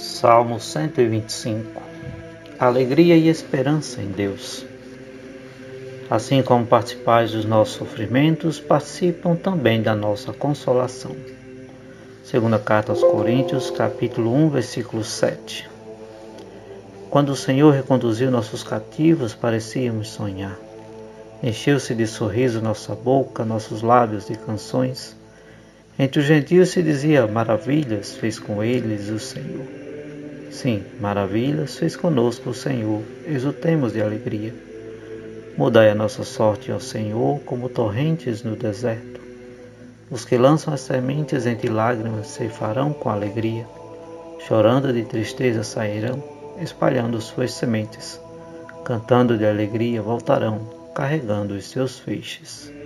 Salmo 125 Alegria e esperança em Deus. Assim como participais dos nossos sofrimentos, participam também da nossa consolação. Segunda carta aos Coríntios, capítulo 1, versículo 7. Quando o Senhor reconduziu nossos cativos, parecíamos sonhar. Encheu-se de sorriso nossa boca, nossos lábios de canções. Entre os gentios se dizia: Maravilhas fez com eles o Senhor. Sim, maravilhas fez conosco o Senhor, exultemos de alegria. Mudai a nossa sorte, ó Senhor, como torrentes no deserto. Os que lançam as sementes entre lágrimas se farão com alegria. Chorando de tristeza sairão, espalhando suas sementes. Cantando de alegria voltarão, carregando os seus feixes.